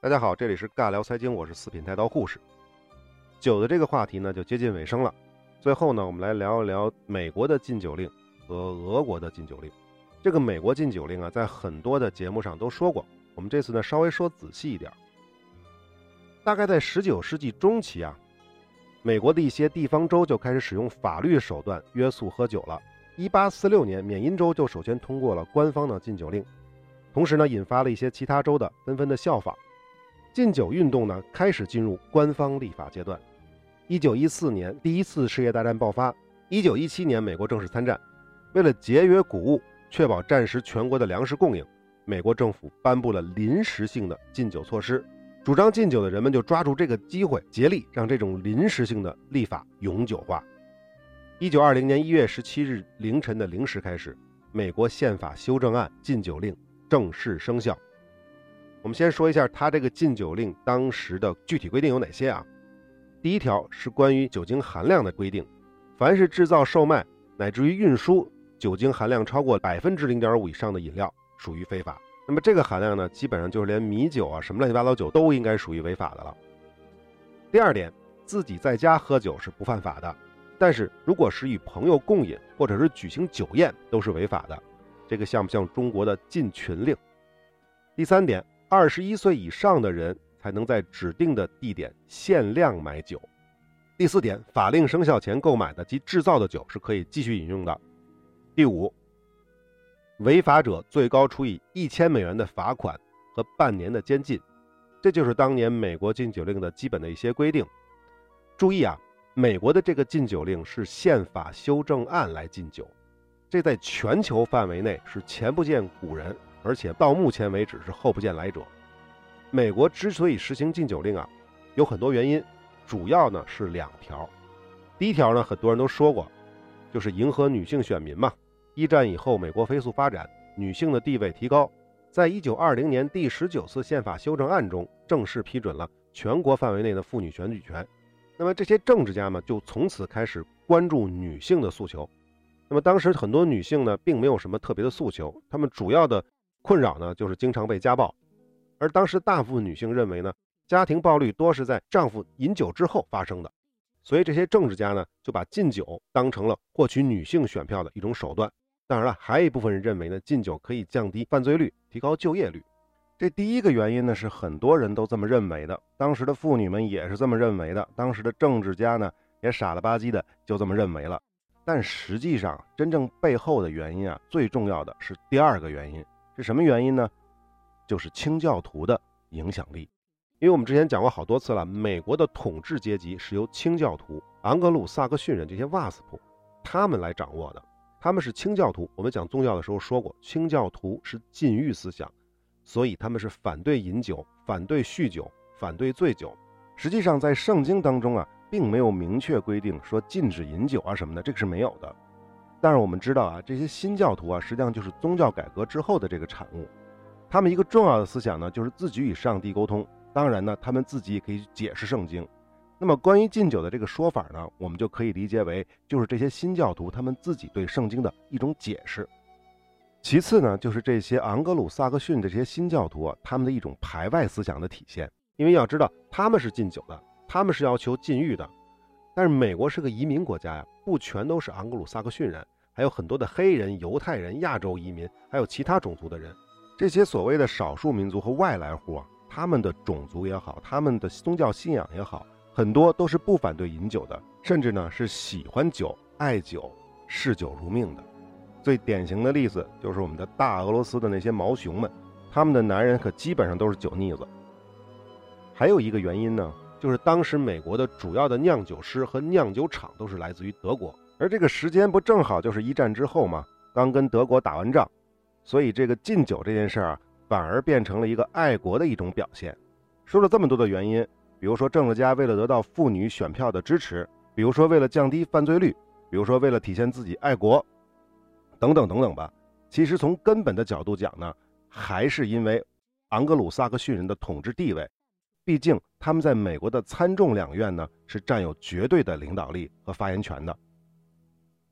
大家好，这里是尬聊财经，我是四品太刀护士。酒的这个话题呢，就接近尾声了。最后呢，我们来聊一聊美国的禁酒令和俄国的禁酒令。这个美国禁酒令啊，在很多的节目上都说过。我们这次呢，稍微说仔细一点。大概在十九世纪中期啊，美国的一些地方州就开始使用法律手段约束喝酒了。一八四六年，缅因州就首先通过了官方的禁酒令，同时呢，引发了一些其他州的纷纷的效仿。禁酒运动呢，开始进入官方立法阶段。一九一四年，第一次世界大战爆发。一九一七年，美国正式参战。为了节约谷物，确保战时全国的粮食供应，美国政府颁布了临时性的禁酒措施。主张禁酒的人们就抓住这个机会，竭力让这种临时性的立法永久化。一九二零年一月十七日凌晨的零时开始，美国宪法修正案禁酒令正式生效。我们先说一下它这个禁酒令当时的具体规定有哪些啊？第一条是关于酒精含量的规定，凡是制造、售卖乃至于运输酒精含量超过百分之零点五以上的饮料属于非法。那么这个含量呢，基本上就是连米酒啊什么乱七八糟酒都应该属于违法的了。第二点，自己在家喝酒是不犯法的，但是如果是与朋友共饮或者是举行酒宴都是违法的。这个像不像中国的禁群令？第三点。二十一岁以上的人才能在指定的地点限量买酒。第四点，法令生效前购买的及制造的酒是可以继续饮用的。第五，违法者最高处以一千美元的罚款和半年的监禁。这就是当年美国禁酒令的基本的一些规定。注意啊，美国的这个禁酒令是宪法修正案来禁酒，这在全球范围内是前不见古人。而且到目前为止是后不见来者。美国之所以实行禁酒令啊，有很多原因，主要呢是两条。第一条呢，很多人都说过，就是迎合女性选民嘛。一战以后，美国飞速发展，女性的地位提高，在一九二零年第十九次宪法修正案中，正式批准了全国范围内的妇女选举权。那么这些政治家们就从此开始关注女性的诉求。那么当时很多女性呢，并没有什么特别的诉求，她们主要的。困扰呢，就是经常被家暴，而当时大部分女性认为呢，家庭暴力多是在丈夫饮酒之后发生的，所以这些政治家呢，就把禁酒当成了获取女性选票的一种手段。当然了，还有一部分人认为呢，禁酒可以降低犯罪率，提高就业率。这第一个原因呢，是很多人都这么认为的，当时的妇女们也是这么认为的，当时的政治家呢，也傻了吧唧的就这么认为了。但实际上，真正背后的原因啊，最重要的是第二个原因。是什么原因呢？就是清教徒的影响力。因为我们之前讲过好多次了，美国的统治阶级是由清教徒、昂格鲁萨克逊人这些瓦斯普他们来掌握的。他们是清教徒。我们讲宗教的时候说过，清教徒是禁欲思想，所以他们是反对饮酒、反对酗酒、反对醉酒。实际上，在圣经当中啊，并没有明确规定说禁止饮酒啊什么的，这个是没有的。但是我们知道啊，这些新教徒啊，实际上就是宗教改革之后的这个产物。他们一个重要的思想呢，就是自己与上帝沟通。当然呢，他们自己也可以解释圣经。那么关于禁酒的这个说法呢，我们就可以理解为，就是这些新教徒他们自己对圣经的一种解释。其次呢，就是这些昂格鲁萨克逊这些新教徒啊，他们的一种排外思想的体现。因为要知道，他们是禁酒的，他们是要求禁欲的。但是美国是个移民国家呀，不全都是昂格鲁萨克逊人，还有很多的黑人、犹太人、亚洲移民，还有其他种族的人。这些所谓的少数民族和外来户啊，他们的种族也好，他们的宗教信仰也好，很多都是不反对饮酒的，甚至呢是喜欢酒、爱酒、嗜酒如命的。最典型的例子就是我们的大俄罗斯的那些毛熊们，他们的男人可基本上都是酒腻子。还有一个原因呢。就是当时美国的主要的酿酒师和酿酒厂都是来自于德国，而这个时间不正好就是一战之后吗？刚跟德国打完仗，所以这个禁酒这件事儿啊，反而变成了一个爱国的一种表现。说了这么多的原因，比如说政治家为了得到妇女选票的支持，比如说为了降低犯罪率，比如说为了体现自己爱国，等等等等吧。其实从根本的角度讲呢，还是因为昂格鲁萨克逊人的统治地位。毕竟他们在美国的参众两院呢是占有绝对的领导力和发言权的，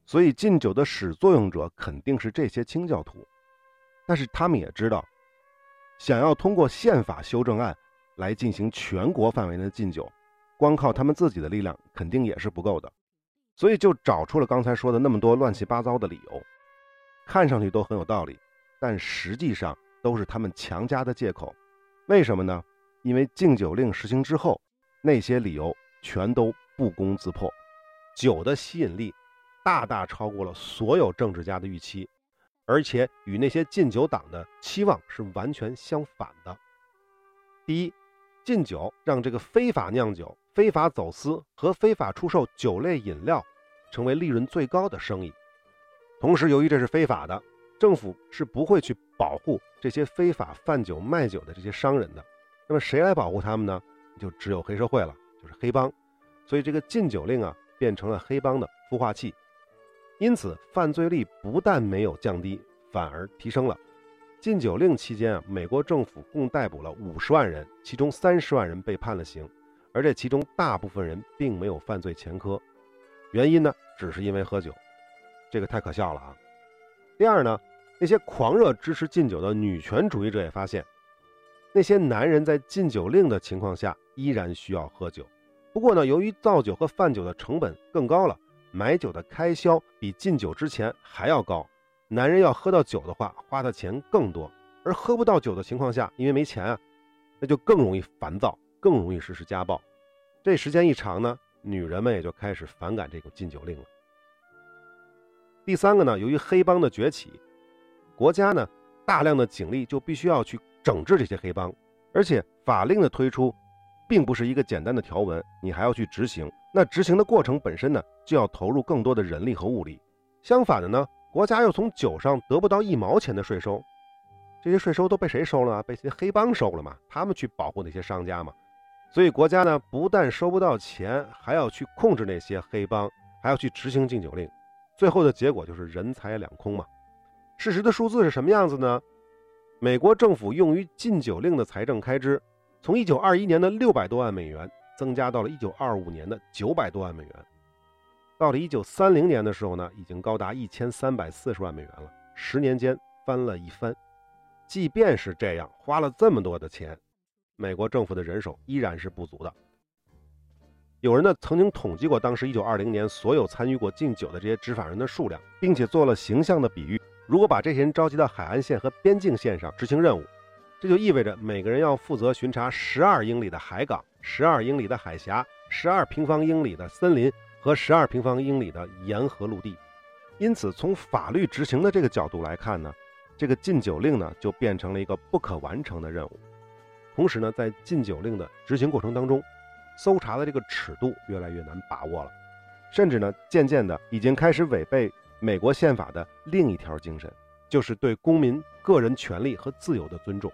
所以禁酒的始作俑者肯定是这些清教徒。但是他们也知道，想要通过宪法修正案来进行全国范围内的禁酒，光靠他们自己的力量肯定也是不够的，所以就找出了刚才说的那么多乱七八糟的理由，看上去都很有道理，但实际上都是他们强加的借口。为什么呢？因为禁酒令实行之后，那些理由全都不攻自破，酒的吸引力大大超过了所有政治家的预期。而且与那些禁酒党的期望是完全相反的。第一，禁酒让这个非法酿酒、非法走私和非法出售酒类饮料成为利润最高的生意。同时，由于这是非法的，政府是不会去保护这些非法贩酒卖酒的这些商人的。那么，谁来保护他们呢？就只有黑社会了，就是黑帮。所以，这个禁酒令啊，变成了黑帮的孵化器。因此，犯罪率不但没有降低，反而提升了。禁酒令期间啊，美国政府共逮捕了五十万人，其中三十万人被判了刑，而这其中大部分人并没有犯罪前科。原因呢，只是因为喝酒，这个太可笑了啊！第二呢，那些狂热支持禁酒的女权主义者也发现，那些男人在禁酒令的情况下依然需要喝酒，不过呢，由于造酒和贩酒的成本更高了。买酒的开销比禁酒之前还要高，男人要喝到酒的话，花的钱更多；而喝不到酒的情况下，因为没钱啊，那就更容易烦躁，更容易实施家暴。这时间一长呢，女人们也就开始反感这个禁酒令了。第三个呢，由于黑帮的崛起，国家呢大量的警力就必须要去整治这些黑帮，而且法令的推出，并不是一个简单的条文，你还要去执行。那执行的过程本身呢，就要投入更多的人力和物力。相反的呢，国家又从酒上得不到一毛钱的税收，这些税收都被谁收了？被这些黑帮收了嘛？他们去保护那些商家嘛？所以国家呢，不但收不到钱，还要去控制那些黑帮，还要去执行禁酒令。最后的结果就是人财两空嘛。事实的数字是什么样子呢？美国政府用于禁酒令的财政开支，从1921年的600多万美元。增加到了一九二五年的九百多万美元，到了一九三零年的时候呢，已经高达一千三百四十万美元了，十年间翻了一番。即便是这样，花了这么多的钱，美国政府的人手依然是不足的。有人呢曾经统计过当时一九二零年所有参与过禁酒的这些执法人的数量，并且做了形象的比喻：如果把这些人召集到海岸线和边境线上执行任务，这就意味着每个人要负责巡查十二英里的海港。十二英里的海峡，十二平方英里的森林和十二平方英里的沿河陆地，因此从法律执行的这个角度来看呢，这个禁酒令呢就变成了一个不可完成的任务。同时呢，在禁酒令的执行过程当中，搜查的这个尺度越来越难把握了，甚至呢，渐渐的已经开始违背美国宪法的另一条精神，就是对公民个人权利和自由的尊重。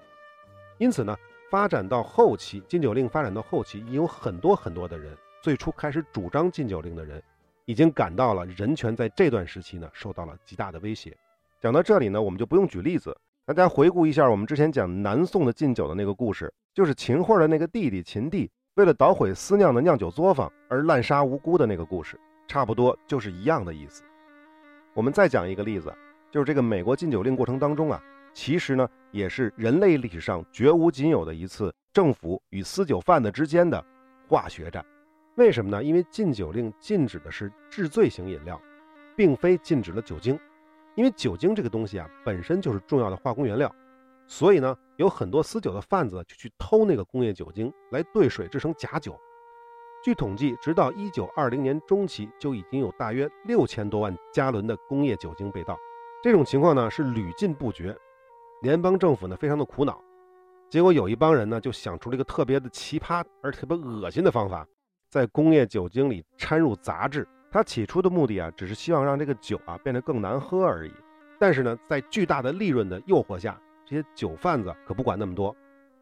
因此呢。发展到后期，禁酒令发展到后期，已有很多很多的人，最初开始主张禁酒令的人，已经感到了人权在这段时期呢受到了极大的威胁。讲到这里呢，我们就不用举例子，大家回顾一下我们之前讲南宋的禁酒的那个故事，就是秦桧的那个弟弟秦帝为了捣毁私酿的酿酒作坊而滥杀无辜的那个故事，差不多就是一样的意思。我们再讲一个例子，就是这个美国禁酒令过程当中啊。其实呢，也是人类历史上绝无仅有的一次政府与私酒贩子之间的化学战。为什么呢？因为禁酒令禁止的是治罪型饮料，并非禁止了酒精。因为酒精这个东西啊，本身就是重要的化工原料，所以呢，有很多私酒的贩子就去偷那个工业酒精来兑水制成假酒。据统计，直到一九二零年中期，就已经有大约六千多万加仑的工业酒精被盗。这种情况呢，是屡禁不绝。联邦政府呢非常的苦恼，结果有一帮人呢就想出了一个特别的奇葩而特别恶心的方法，在工业酒精里掺入杂质。他起初的目的啊，只是希望让这个酒啊变得更难喝而已。但是呢，在巨大的利润的诱惑下，这些酒贩子可不管那么多，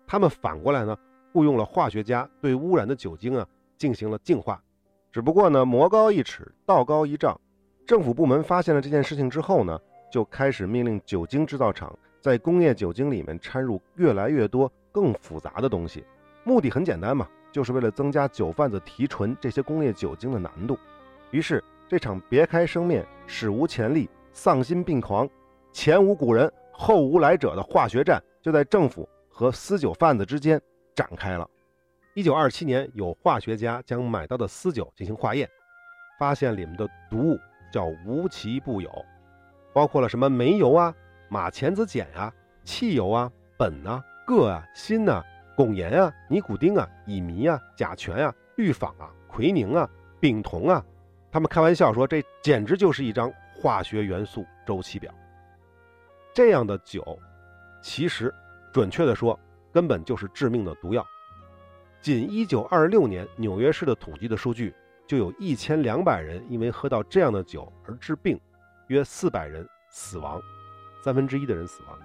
他们反过来呢雇佣了化学家对污染的酒精啊进行了净化。只不过呢，魔高一尺，道高一丈，政府部门发现了这件事情之后呢，就开始命令酒精制造厂。在工业酒精里面掺入越来越多更复杂的东西，目的很简单嘛，就是为了增加酒贩子提纯这些工业酒精的难度。于是，这场别开生面、史无前例、丧心病狂、前无古人后无来者的化学战，就在政府和私酒贩子之间展开了。一九二七年，有化学家将买到的私酒进行化验，发现里面的毒物叫无奇不有，包括了什么煤油啊、马钱子碱啊、汽油啊、苯啊、铬啊、锌啊、汞盐啊、尼古丁啊、乙醚啊、甲醛啊、氯仿啊、奎宁啊、丙酮啊。他们开玩笑说，这简直就是一张化学元素周期表。这样的酒，其实准确的说，根本就是致命的毒药。仅1926年纽约市的统计的数据，就有一千两百人因为喝到这样的酒而致病，约四百人死亡，三分之一的人死亡。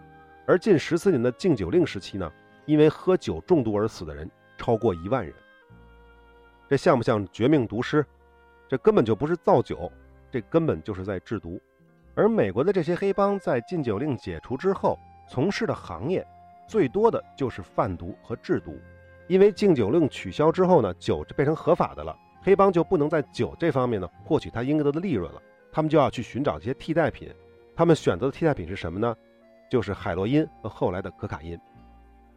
而近十四年的禁酒令时期呢，因为喝酒中毒而死的人超过一万人。这像不像绝命毒师？这根本就不是造酒，这根本就是在制毒。而美国的这些黑帮在禁酒令解除之后，从事的行业最多的就是贩毒和制毒。因为禁酒令取消之后呢，酒就变成合法的了，黑帮就不能在酒这方面呢获取他应得的利润了，他们就要去寻找一些替代品。他们选择的替代品是什么呢？就是海洛因和后来的可卡因。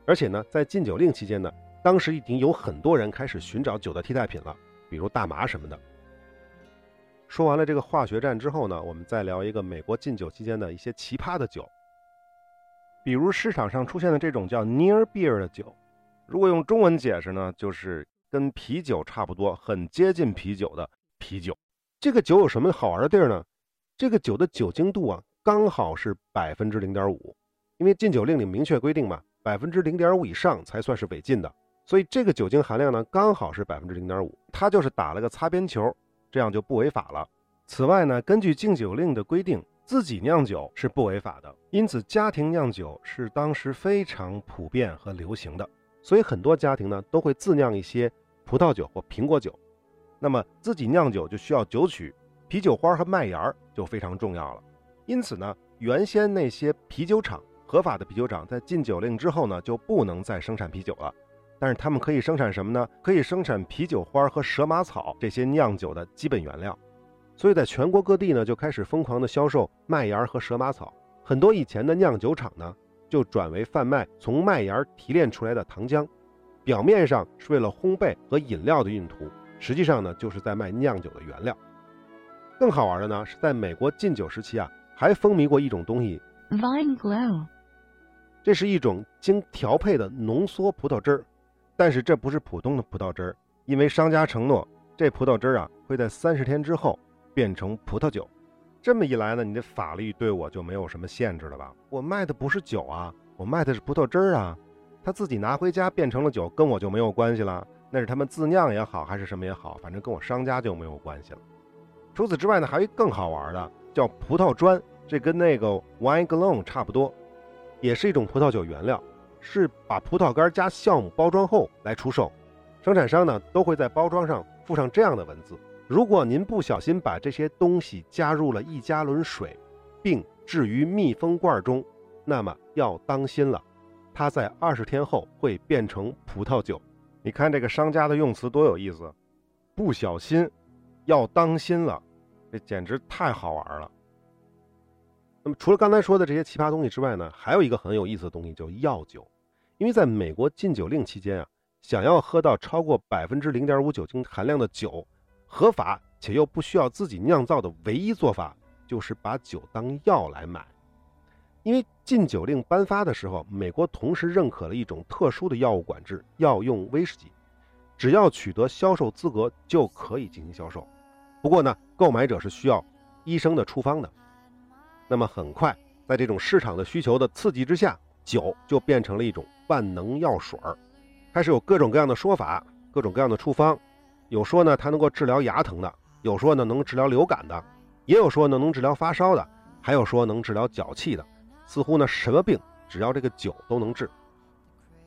而且呢，在禁酒令期间呢，当时已经有很多人开始寻找酒的替代品了，比如大麻什么的。说完了这个化学战之后呢，我们再聊一个美国禁酒期间的一些奇葩的酒，比如市场上出现的这种叫 Near Beer 的酒。如果用中文解释呢，就是跟啤酒差不多，很接近啤酒的啤酒。这个酒有什么好玩的地儿呢？这个酒的酒精度啊，刚好是百分之零点五。因为禁酒令里明确规定嘛，百分之零点五以上才算是违禁的，所以这个酒精含量呢，刚好是百分之零点五。它就是打了个擦边球，这样就不违法了。此外呢，根据禁酒令的规定，自己酿酒是不违法的，因此家庭酿酒是当时非常普遍和流行的。所以很多家庭呢都会自酿一些葡萄酒或苹果酒，那么自己酿酒就需要酒曲、啤酒花和麦芽就非常重要了。因此呢，原先那些啤酒厂合法的啤酒厂在禁酒令之后呢就不能再生产啤酒了，但是他们可以生产什么呢？可以生产啤酒花和蛇麻草这些酿酒的基本原料。所以在全国各地呢就开始疯狂的销售麦芽和蛇麻草，很多以前的酿酒厂呢。就转为贩卖从麦芽提炼出来的糖浆，表面上是为了烘焙和饮料的用途，实际上呢就是在卖酿酒的原料。更好玩的呢是在美国禁酒时期啊，还风靡过一种东西，Vine Glow。这是一种经调配的浓缩葡萄汁儿，但是这不是普通的葡萄汁儿，因为商家承诺这葡萄汁儿啊会在三十天之后变成葡萄酒。这么一来呢，你的法律对我就没有什么限制了吧？我卖的不是酒啊，我卖的是葡萄汁儿啊。他自己拿回家变成了酒，跟我就没有关系了。那是他们自酿也好，还是什么也好，反正跟我商家就没有关系了。除此之外呢，还有一更好玩的，叫葡萄砖，这跟那个 wine glow 差不多，也是一种葡萄酒原料，是把葡萄干加酵母包装后来出售。生产商呢都会在包装上附上这样的文字。如果您不小心把这些东西加入了一加仑水，并置于密封罐中，那么要当心了，它在二十天后会变成葡萄酒。你看这个商家的用词多有意思，不小心，要当心了，这简直太好玩了。那么除了刚才说的这些奇葩东西之外呢，还有一个很有意思的东西，叫药酒。因为在美国禁酒令期间啊，想要喝到超过百分之零点五酒精含量的酒。合法且又不需要自己酿造的唯一做法，就是把酒当药来买。因为禁酒令颁发的时候，美国同时认可了一种特殊的药物管制——药用威士忌，只要取得销售资格就可以进行销售。不过呢，购买者是需要医生的处方的。那么很快，在这种市场的需求的刺激之下，酒就变成了一种万能药水儿，开始有各种各样的说法，各种各样的处方。有说呢，它能够治疗牙疼的；有说呢，能治疗流感的；也有说呢，能治疗发烧的；还有说能治疗脚气的。似乎呢，什么病只要这个酒都能治。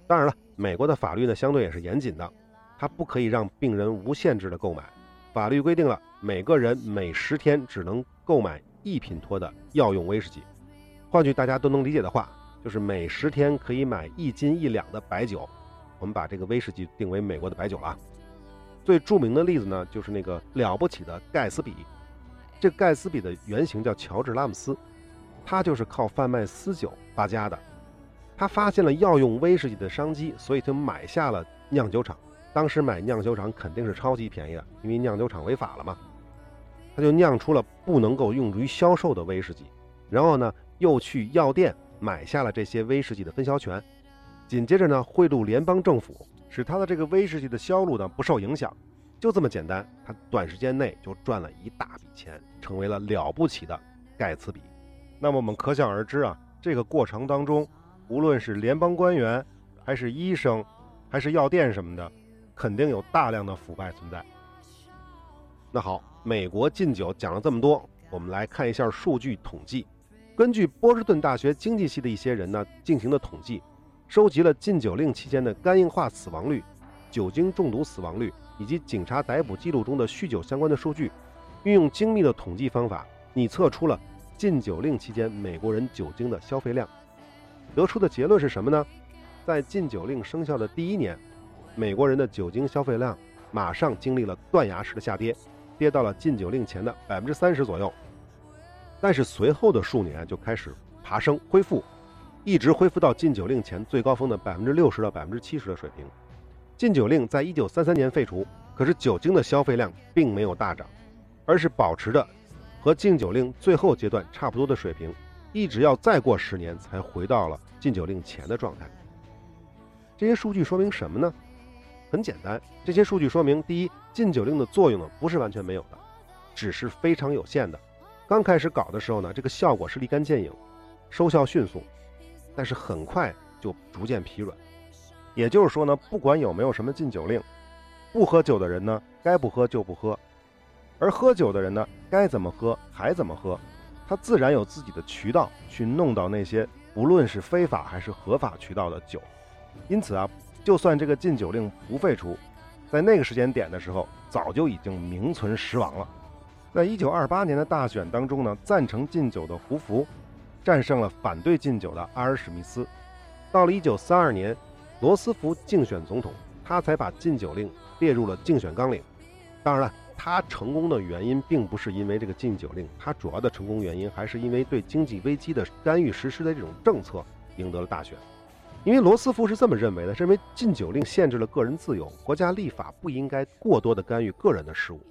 当然了，美国的法律呢，相对也是严谨的，它不可以让病人无限制的购买。法律规定了，每个人每十天只能购买一品托的药用威士忌。换句大家都能理解的话，就是每十天可以买一斤一两的白酒。我们把这个威士忌定为美国的白酒了。最著名的例子呢，就是那个了不起的盖茨比。这盖茨比的原型叫乔治拉姆斯，他就是靠贩卖私酒发家的。他发现了药用威士忌的商机，所以就买下了酿酒厂。当时买酿酒厂肯定是超级便宜的，因为酿酒厂违法了嘛。他就酿出了不能够用于销售的威士忌，然后呢，又去药店买下了这些威士忌的分销权。紧接着呢，贿赂联邦政府，使他的这个威士忌的销路呢不受影响。就这么简单，他短时间内就赚了一大笔钱，成为了了不起的盖茨比。那么我们可想而知啊，这个过程当中。无论是联邦官员，还是医生，还是药店什么的，肯定有大量的腐败存在。那好，美国禁酒讲了这么多，我们来看一下数据统计。根据波士顿大学经济系的一些人呢进行的统计，收集了禁酒令期间的肝硬化死亡率、酒精中毒死亡率以及警察逮捕记录中的酗酒相关的数据，运用精密的统计方法，拟测出了禁酒令期间美国人酒精的消费量。得出的结论是什么呢？在禁酒令生效的第一年，美国人的酒精消费量马上经历了断崖式的下跌，跌到了禁酒令前的百分之三十左右。但是随后的数年就开始爬升恢复，一直恢复到禁酒令前最高峰的百分之六十到百分之七十的水平。禁酒令在一九三三年废除，可是酒精的消费量并没有大涨，而是保持着和禁酒令最后阶段差不多的水平。一直要再过十年才回到了禁酒令前的状态。这些数据说明什么呢？很简单，这些数据说明：第一，禁酒令的作用呢不是完全没有的，只是非常有限的。刚开始搞的时候呢，这个效果是立竿见影，收效迅速，但是很快就逐渐疲软。也就是说呢，不管有没有什么禁酒令，不喝酒的人呢该不喝就不喝，而喝酒的人呢该怎么喝还怎么喝。他自然有自己的渠道去弄到那些不论是非法还是合法渠道的酒，因此啊，就算这个禁酒令不废除，在那个时间点的时候，早就已经名存实亡了。在一九二八年的大选当中呢，赞成禁酒的胡佛战胜了反对禁酒的阿尔史密斯。到了一九三二年，罗斯福竞选总统，他才把禁酒令列入了竞选纲领。当然了。他成功的原因并不是因为这个禁酒令，他主要的成功原因还是因为对经济危机的干预实施的这种政策赢得了大选。因为罗斯福是这么认为的，认为禁酒令限制了个人自由，国家立法不应该过多的干预个人的事务。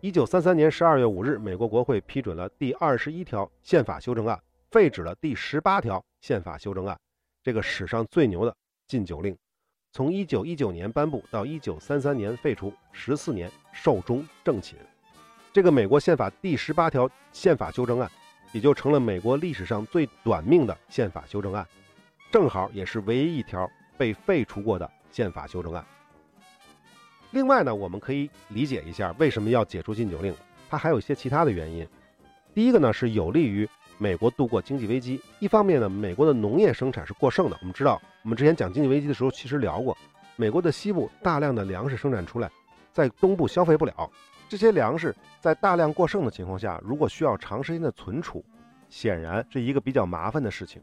一九三三年十二月五日，美国国会批准了第二十一条宪法修正案，废止了第十八条宪法修正案，这个史上最牛的禁酒令。从一九一九年颁布到一九三三年废除，十四年寿终正寝。这个美国宪法第十八条宪法修正案，也就成了美国历史上最短命的宪法修正案，正好也是唯一一条被废除过的宪法修正案。另外呢，我们可以理解一下为什么要解除禁酒令，它还有一些其他的原因。第一个呢，是有利于。美国度过经济危机，一方面呢，美国的农业生产是过剩的。我们知道，我们之前讲经济危机的时候，其实聊过，美国的西部大量的粮食生产出来，在东部消费不了。这些粮食在大量过剩的情况下，如果需要长时间的存储，显然是一个比较麻烦的事情。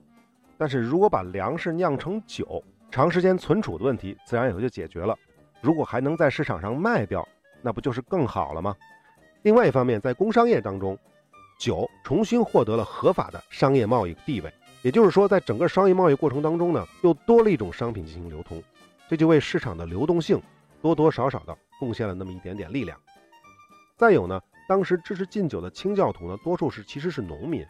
但是如果把粮食酿成酒，长时间存储的问题自然也就解决了。如果还能在市场上卖掉，那不就是更好了吗？另外一方面，在工商业当中。酒重新获得了合法的商业贸易地位，也就是说，在整个商业贸易过程当中呢，又多了一种商品进行流通，这就为市场的流动性多多少少的贡献了那么一点点力量。再有呢，当时支持禁酒的清教徒呢，多数是其实是农民。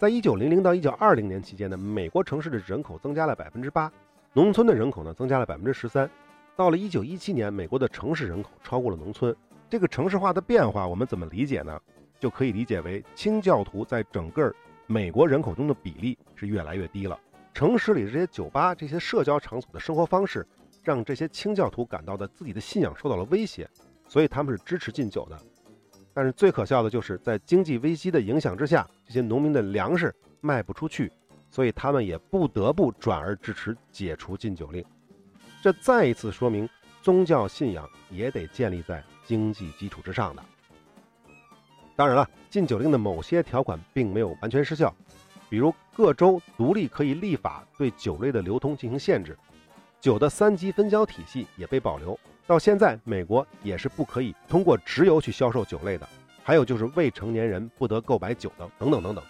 在一九零零到一九二零年期间呢，美国城市的人口增加了百分之八，农村的人口呢增加了百分之十三。到了一九一七年，美国的城市人口超过了农村。这个城市化的变化，我们怎么理解呢？就可以理解为清教徒在整个美国人口中的比例是越来越低了。城市里这些酒吧、这些社交场所的生活方式，让这些清教徒感到的自己的信仰受到了威胁，所以他们是支持禁酒的。但是最可笑的就是在经济危机的影响之下，这些农民的粮食卖不出去，所以他们也不得不转而支持解除禁酒令。这再一次说明，宗教信仰也得建立在经济基础之上的。当然了，禁酒令的某些条款并没有完全失效，比如各州独立可以立法对酒类的流通进行限制，酒的三级分销体系也被保留。到现在，美国也是不可以通过直邮去销售酒类的。还有就是未成年人不得购买酒的，等等等等。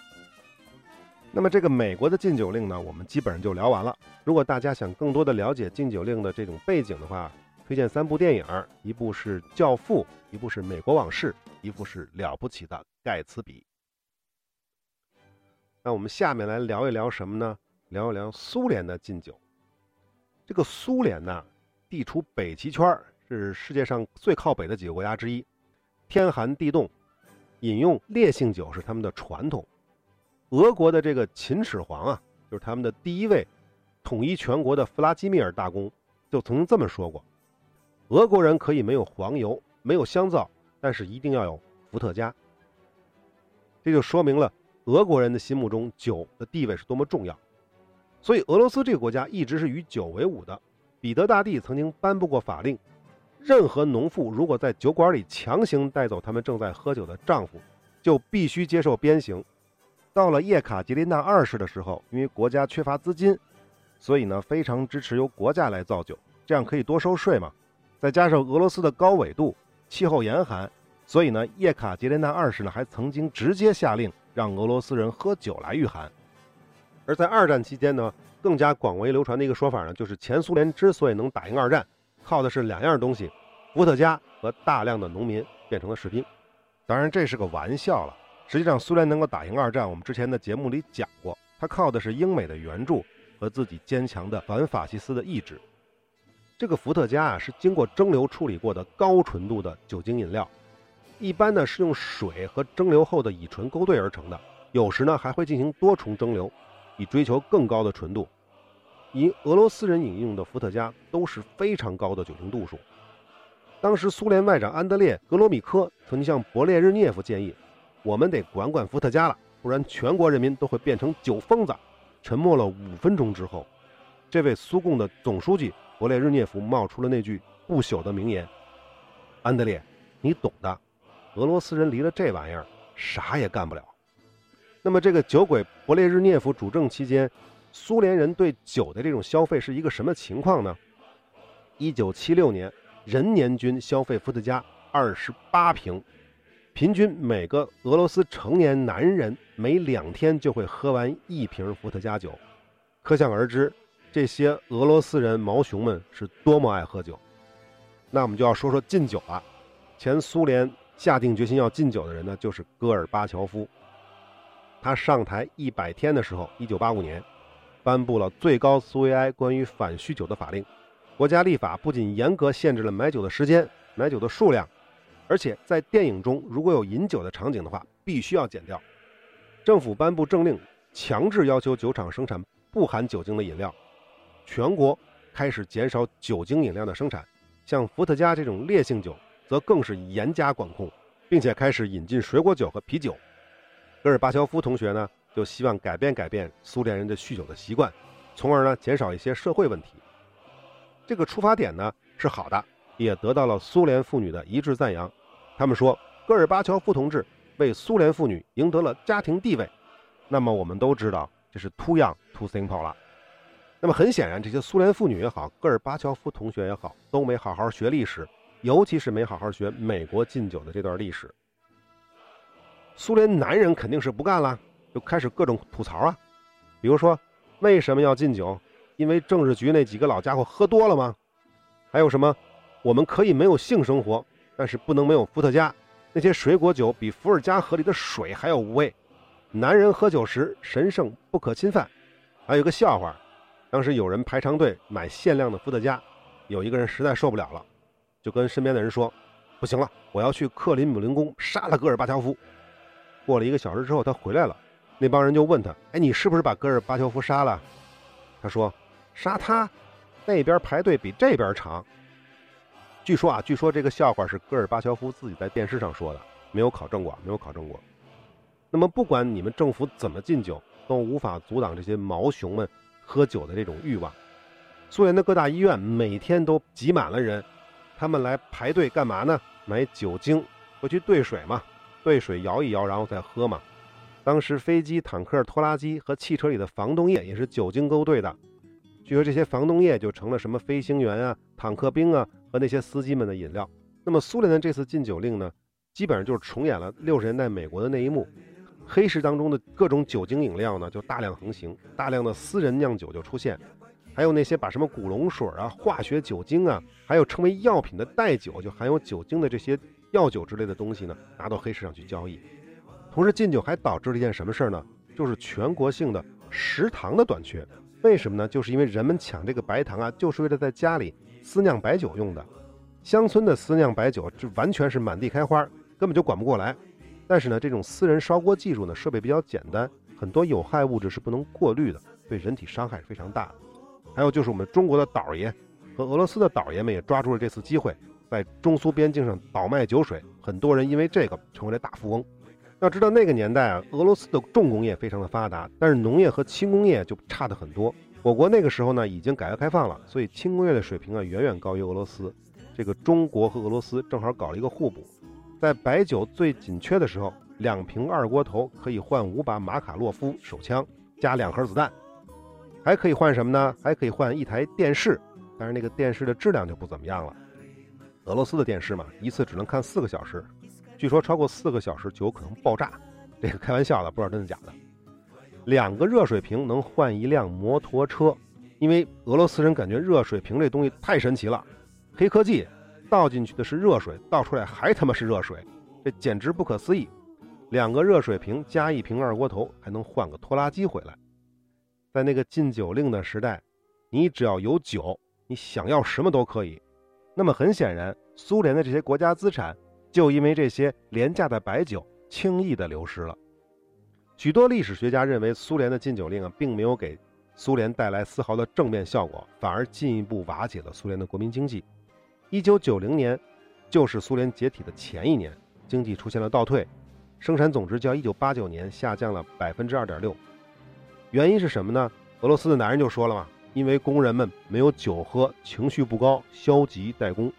那么这个美国的禁酒令呢，我们基本上就聊完了。如果大家想更多的了解禁酒令的这种背景的话，推荐三部电影，一部是《教父》，一部是《美国往事》，一部是《了不起的盖茨比》。那我们下面来聊一聊什么呢？聊一聊苏联的禁酒。这个苏联呢，地处北极圈，是世界上最靠北的几个国家之一，天寒地冻，饮用烈性酒是他们的传统。俄国的这个秦始皇啊，就是他们的第一位统一全国的弗拉基米尔大公，就曾经这么说过：俄国人可以没有黄油，没有香皂，但是一定要有伏特加。这就说明了俄国人的心目中酒的地位是多么重要。所以俄罗斯这个国家一直是与酒为伍的。彼得大帝曾经颁布过法令，任何农妇如果在酒馆里强行带走他们正在喝酒的丈夫，就必须接受鞭刑。到了叶卡捷琳娜二世的时候，因为国家缺乏资金，所以呢非常支持由国家来造酒，这样可以多收税嘛。再加上俄罗斯的高纬度、气候严寒，所以呢叶卡捷琳娜二世呢还曾经直接下令让俄罗斯人喝酒来御寒。而在二战期间呢，更加广为流传的一个说法呢，就是前苏联之所以能打赢二战，靠的是两样东西：伏特加和大量的农民变成了士兵。当然这是个玩笑了。实际上，苏联能够打赢二战，我们之前的节目里讲过，它靠的是英美的援助和自己坚强的反法西斯的意志。这个伏特加啊，是经过蒸馏处理过的高纯度的酒精饮料，一般呢是用水和蒸馏后的乙醇勾兑而成的，有时呢还会进行多重蒸馏，以追求更高的纯度。以俄罗斯人饮用的伏特加都是非常高的酒精度数。当时苏联外长安德烈·格罗米科曾经向勃列日涅夫建议。我们得管管伏特加了，不然全国人民都会变成酒疯子。沉默了五分钟之后，这位苏共的总书记勃列日涅夫冒出了那句不朽的名言：“安德烈，你懂的，俄罗斯人离了这玩意儿啥也干不了。”那么，这个酒鬼勃列日涅夫主政期间，苏联人对酒的这种消费是一个什么情况呢？一九七六年，人年均消费伏特加二十八瓶。平均每个俄罗斯成年男人每两天就会喝完一瓶伏特加酒，可想而知，这些俄罗斯人毛熊们是多么爱喝酒。那我们就要说说禁酒了。前苏联下定决心要禁酒的人呢，就是戈尔巴乔夫。他上台一百天的时候，一九八五年，颁布了最高苏维埃关于反酗酒的法令。国家立法不仅严格限制了买酒的时间、买酒的数量。而且在电影中，如果有饮酒的场景的话，必须要剪掉。政府颁布政令，强制要求酒厂生产不含酒精的饮料。全国开始减少酒精饮料的生产，像伏特加这种烈性酒，则更是严加管控，并且开始引进水果酒和啤酒。戈尔巴乔夫同学呢，就希望改变改变苏联人的酗酒的习惯，从而呢减少一些社会问题。这个出发点呢是好的。也得到了苏联妇女的一致赞扬。他们说，戈尔巴乔夫同志为苏联妇女赢得了家庭地位。那么我们都知道，这是 too young too simple 了。那么很显然，这些苏联妇女也好，戈尔巴乔夫同学也好，都没好好学历史，尤其是没好好学美国禁酒的这段历史。苏联男人肯定是不干了，就开始各种吐槽啊。比如说，为什么要禁酒？因为政治局那几个老家伙喝多了吗？还有什么？我们可以没有性生活，但是不能没有伏特加。那些水果酒比伏尔加河里的水还要无味。男人喝酒时神圣不可侵犯。还有个笑话，当时有人排长队买限量的伏特加，有一个人实在受不了了，就跟身边的人说：“不行了，我要去克林姆林宫杀了戈尔巴乔夫。”过了一个小时之后，他回来了，那帮人就问他：“哎，你是不是把戈尔巴乔夫杀了？”他说：“杀他，那边排队比这边长。”据说啊，据说这个笑话是戈尔巴乔夫自己在电视上说的，没有考证过，没有考证过。那么，不管你们政府怎么禁酒，都无法阻挡这些毛熊们喝酒的这种欲望。苏联的各大医院每天都挤满了人，他们来排队干嘛呢？买酒精，回去兑水嘛，兑水摇一摇，然后再喝嘛。当时飞机、坦克、拖拉机和汽车里的防冻液也是酒精勾兑的。据说这些防冻液就成了什么飞行员啊、坦克兵啊和那些司机们的饮料。那么苏联的这次禁酒令呢，基本上就是重演了六十年代美国的那一幕，黑市当中的各种酒精饮料呢就大量横行，大量的私人酿酒就出现，还有那些把什么古龙水啊、化学酒精啊，还有称为药品的代酒，就含有酒精的这些药酒之类的东西呢，拿到黑市上去交易。同时，禁酒还导致了一件什么事儿呢？就是全国性的食糖的短缺。为什么呢？就是因为人们抢这个白糖啊，就是为了在家里私酿白酒用的。乡村的私酿白酒，这完全是满地开花，根本就管不过来。但是呢，这种私人烧锅技术呢，设备比较简单，很多有害物质是不能过滤的，对人体伤害是非常大的。还有就是我们中国的倒爷和俄罗斯的倒爷们也抓住了这次机会，在中苏边境上倒卖酒水，很多人因为这个成为了大富翁。要知道那个年代啊，俄罗斯的重工业非常的发达，但是农业和轻工业就差的很多。我国那个时候呢已经改革开放了，所以轻工业的水平啊远远高于俄罗斯。这个中国和俄罗斯正好搞了一个互补。在白酒最紧缺的时候，两瓶二锅头可以换五把马卡洛夫手枪加两盒子弹，还可以换什么呢？还可以换一台电视，但是那个电视的质量就不怎么样了。俄罗斯的电视嘛，一次只能看四个小时，据说超过四个小时就有可能爆炸。这个开玩笑的，不知道真的假的。两个热水瓶能换一辆摩托车，因为俄罗斯人感觉热水瓶这东西太神奇了，黑科技。倒进去的是热水，倒出来还他妈是热水，这简直不可思议！两个热水瓶加一瓶二锅头，还能换个拖拉机回来。在那个禁酒令的时代，你只要有酒，你想要什么都可以。那么很显然，苏联的这些国家资产就因为这些廉价的白酒轻易的流失了。许多历史学家认为，苏联的禁酒令啊，并没有给苏联带来丝毫的正面效果，反而进一步瓦解了苏联的国民经济。一九九零年，就是苏联解体的前一年，经济出现了倒退，生产总值较一九八九年下降了百分之二点六。原因是什么呢？俄罗斯的男人就说了嘛，因为工人们没有酒喝，情绪不高，消极怠工。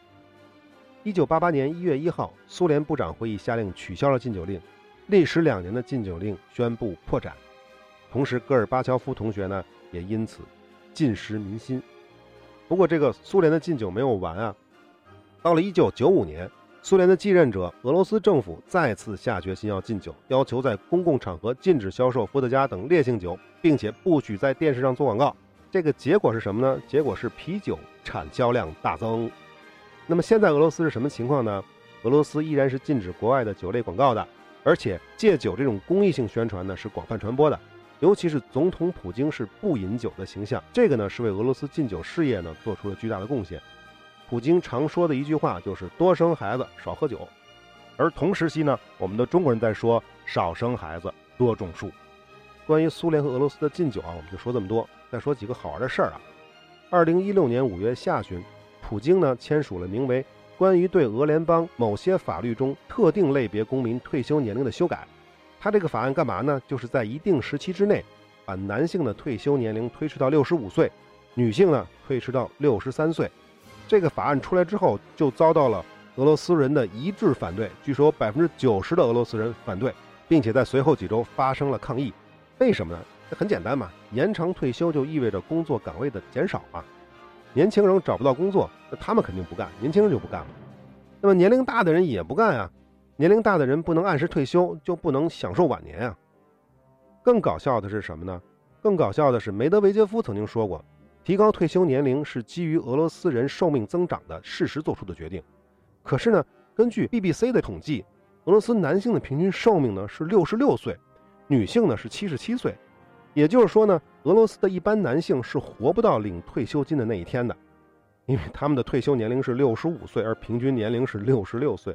一九八八年一月一号，苏联部长会议下令取消了禁酒令，历时两年的禁酒令宣布破产。同时，戈尔巴乔夫同学呢也因此尽失民心。不过，这个苏联的禁酒没有完啊。到了一九九五年，苏联的继任者俄罗斯政府再次下决心要禁酒，要求在公共场合禁止销售伏特加等烈性酒，并且不许在电视上做广告。这个结果是什么呢？结果是啤酒产销量大增。那么现在俄罗斯是什么情况呢？俄罗斯依然是禁止国外的酒类广告的，而且戒酒这种公益性宣传呢是广泛传播的，尤其是总统普京是不饮酒的形象，这个呢是为俄罗斯禁酒事业呢做出了巨大的贡献。普京常说的一句话就是“多生孩子，少喝酒”，而同时期呢，我们的中国人在说“少生孩子，多种树”。关于苏联和俄罗斯的禁酒啊，我们就说这么多。再说几个好玩的事儿啊。二零一六年五月下旬，普京呢签署了名为《关于对俄联邦某些法律中特定类别公民退休年龄的修改》。他这个法案干嘛呢？就是在一定时期之内，把男性的退休年龄推迟到六十五岁，女性呢推迟到六十三岁。这个法案出来之后，就遭到了俄罗斯人的一致反对。据说百分之九十的俄罗斯人反对，并且在随后几周发生了抗议。为什么呢？这很简单嘛，延长退休就意味着工作岗位的减少嘛。年轻人找不到工作，那他们肯定不干，年轻人就不干了。那么年龄大的人也不干啊，年龄大的人不能按时退休，就不能享受晚年啊。更搞笑的是什么呢？更搞笑的是，梅德韦杰夫曾经说过。提高退休年龄是基于俄罗斯人寿命增长的事实做出的决定。可是呢，根据 BBC 的统计，俄罗斯男性的平均寿命呢是六十六岁，女性呢是七十七岁。也就是说呢，俄罗斯的一般男性是活不到领退休金的那一天的，因为他们的退休年龄是六十五岁，而平均年龄是六十六岁。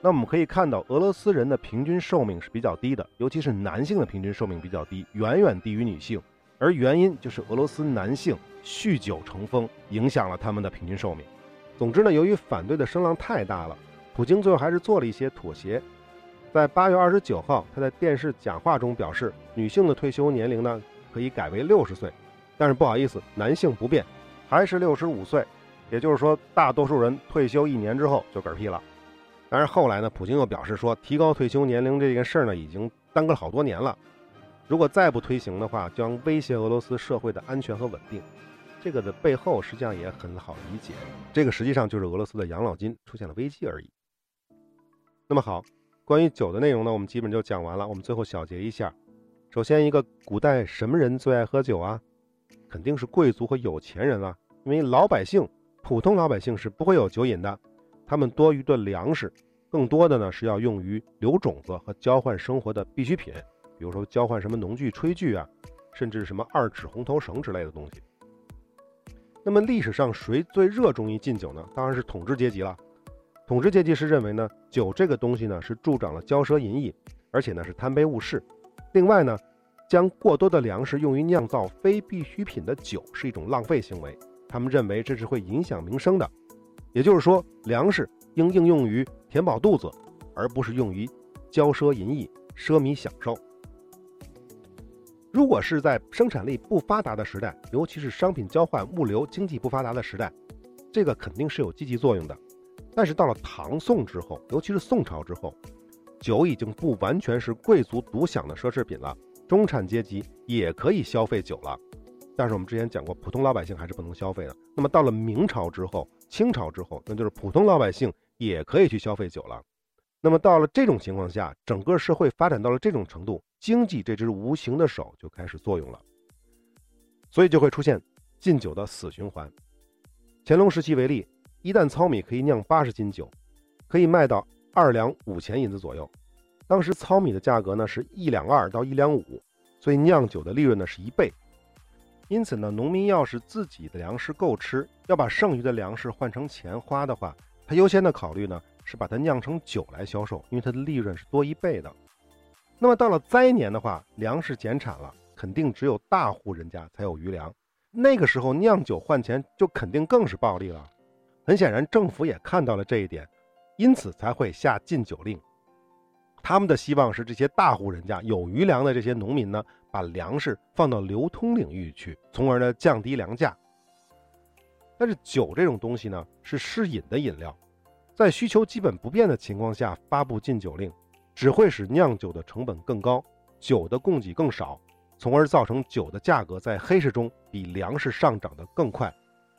那我们可以看到，俄罗斯人的平均寿命是比较低的，尤其是男性的平均寿命比较低，远远低于女性。而原因就是俄罗斯男性。酗酒成风，影响了他们的平均寿命。总之呢，由于反对的声浪太大了，普京最后还是做了一些妥协。在八月二十九号，他在电视讲话中表示，女性的退休年龄呢可以改为六十岁，但是不好意思，男性不变，还是六十五岁。也就是说，大多数人退休一年之后就嗝屁了。但是后来呢，普京又表示说，提高退休年龄这件事儿呢，已经耽搁了好多年了，如果再不推行的话，将威胁俄罗斯社会的安全和稳定。这个的背后实际上也很好理解，这个实际上就是俄罗斯的养老金出现了危机而已。那么好，关于酒的内容呢，我们基本就讲完了。我们最后小结一下：首先，一个古代什么人最爱喝酒啊？肯定是贵族和有钱人了，因为老百姓、普通老百姓是不会有酒瘾的。他们多余的粮食，更多的呢是要用于留种子和交换生活的必需品，比如说交换什么农具、炊具啊，甚至什么二尺红头绳之类的东西。那么历史上谁最热衷于禁酒呢？当然是统治阶级了。统治阶级是认为呢，酒这个东西呢是助长了骄奢淫逸，而且呢是贪杯误事。另外呢，将过多的粮食用于酿造非必需品的酒是一种浪费行为。他们认为这是会影响民生的。也就是说，粮食应应用于填饱肚子，而不是用于骄奢淫逸、奢靡享受。如果是在生产力不发达的时代，尤其是商品交换、物流经济不发达的时代，这个肯定是有积极作用的。但是到了唐宋之后，尤其是宋朝之后，酒已经不完全是贵族独享的奢侈品了，中产阶级也可以消费酒了。但是我们之前讲过，普通老百姓还是不能消费的。那么到了明朝之后、清朝之后，那就是普通老百姓也可以去消费酒了。那么到了这种情况下，整个社会发展到了这种程度。经济这只无形的手就开始作用了，所以就会出现禁酒的死循环。乾隆时期为例，一担糙米可以酿八十斤酒，可以卖到二两五钱银子左右。当时糙米的价格呢是一两二到一两五，所以酿酒的利润呢是一倍。因此呢，农民要是自己的粮食够吃，要把剩余的粮食换成钱花的话，他优先的考虑呢是把它酿成酒来销售，因为它的利润是多一倍的。那么到了灾年的话，粮食减产了，肯定只有大户人家才有余粮。那个时候酿酒换钱就肯定更是暴利了。很显然，政府也看到了这一点，因此才会下禁酒令。他们的希望是这些大户人家有余粮的这些农民呢，把粮食放到流通领域去，从而呢降低粮价。但是酒这种东西呢，是适饮的饮料，在需求基本不变的情况下发布禁酒令。只会使酿酒的成本更高，酒的供给更少，从而造成酒的价格在黑市中比粮食上涨得更快。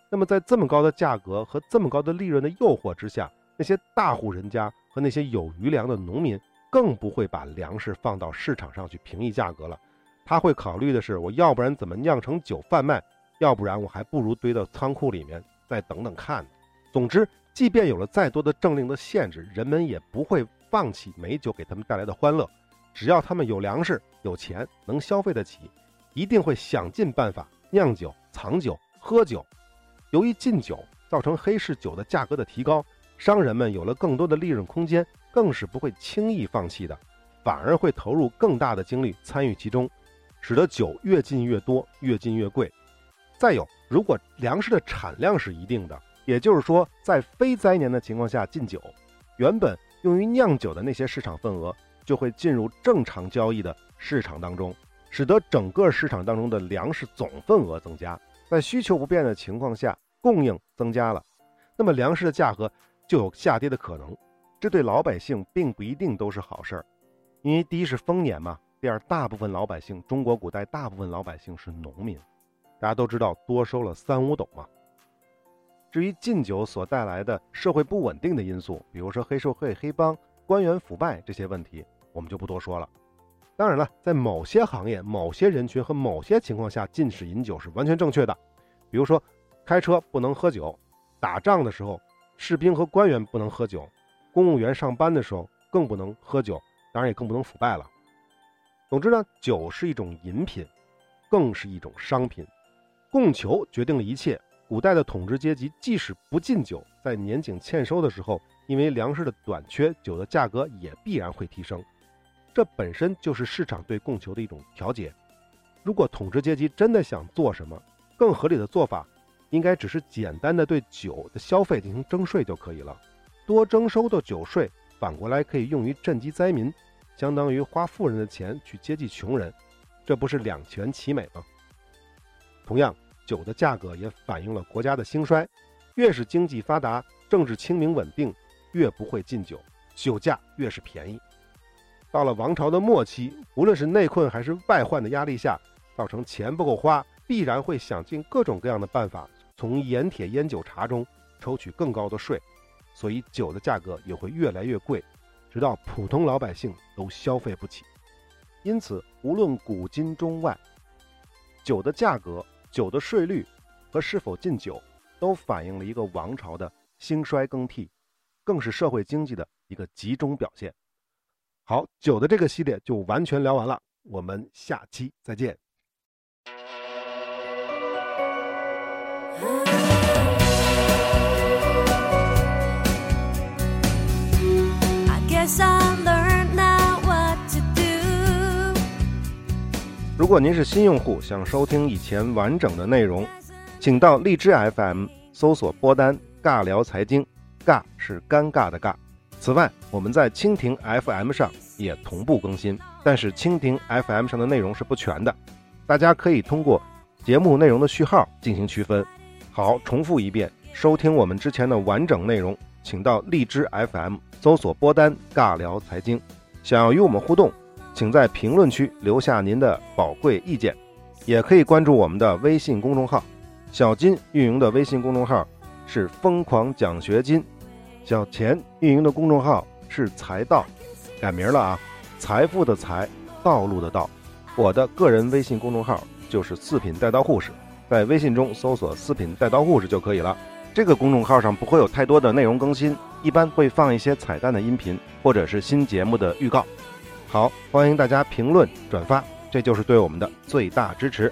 那么，在这么高的价格和这么高的利润的诱惑之下，那些大户人家和那些有余粮的农民更不会把粮食放到市场上去平抑价格了。他会考虑的是，我要不然怎么酿成酒贩卖，要不然我还不如堆到仓库里面再等等看。总之，即便有了再多的政令的限制，人们也不会。放弃美酒给他们带来的欢乐，只要他们有粮食、有钱，能消费得起，一定会想尽办法酿酒、藏酒、喝酒。由于禁酒造成黑市酒的价格的提高，商人们有了更多的利润空间，更是不会轻易放弃的，反而会投入更大的精力参与其中，使得酒越禁越多，越禁越贵。再有，如果粮食的产量是一定的，也就是说，在非灾年的情况下禁酒，原本。用于酿酒的那些市场份额就会进入正常交易的市场当中，使得整个市场当中的粮食总份额增加。在需求不变的情况下，供应增加了，那么粮食的价格就有下跌的可能。这对老百姓并不一定都是好事儿，因为第一是丰年嘛，第二大部分老百姓，中国古代大部分老百姓是农民，大家都知道多收了三五斗嘛。至于禁酒所带来的社会不稳定的因素，比如说黑社会、黑帮、官员腐败这些问题，我们就不多说了。当然了，在某些行业、某些人群和某些情况下禁止饮酒是完全正确的。比如说，开车不能喝酒，打仗的时候士兵和官员不能喝酒，公务员上班的时候更不能喝酒，当然也更不能腐败了。总之呢，酒是一种饮品，更是一种商品，供求决定了一切。古代的统治阶级即使不禁酒，在年景欠收的时候，因为粮食的短缺，酒的价格也必然会提升。这本身就是市场对供求的一种调节。如果统治阶级真的想做什么，更合理的做法，应该只是简单的对酒的消费进行征税就可以了。多征收的酒税，反过来可以用于赈济灾民，相当于花富人的钱去接济穷人，这不是两全其美吗？同样。酒的价格也反映了国家的兴衰，越是经济发达、政治清明稳定，越不会禁酒，酒价越是便宜。到了王朝的末期，无论是内困还是外患的压力下，造成钱不够花，必然会想尽各种各样的办法，从盐铁烟酒茶中抽取更高的税，所以酒的价格也会越来越贵，直到普通老百姓都消费不起。因此，无论古今中外，酒的价格、酒的税率和是否禁酒，都反映了一个王朝的兴衰更替，更是社会经济的一个集中表现。好，酒的这个系列就完全聊完了，我们下期再见。如果您是新用户，想收听以前完整的内容，请到荔枝 FM 搜索“播单尬聊财经”，尬是尴尬的尬。此外，我们在蜻蜓 FM 上也同步更新，但是蜻蜓 FM 上的内容是不全的，大家可以通过节目内容的序号进行区分。好，重复一遍，收听我们之前的完整内容，请到荔枝 FM 搜索“播单尬聊财经”。想要与我们互动。请在评论区留下您的宝贵意见，也可以关注我们的微信公众号。小金运营的微信公众号是“疯狂奖学金”，小钱运营的公众号是“财道”，改名了啊，财富的财，道路的道。我的个人微信公众号就是“四品带刀护士”，在微信中搜索“四品带刀护士”就可以了。这个公众号上不会有太多的内容更新，一般会放一些彩蛋的音频或者是新节目的预告。好，欢迎大家评论转发，这就是对我们的最大支持。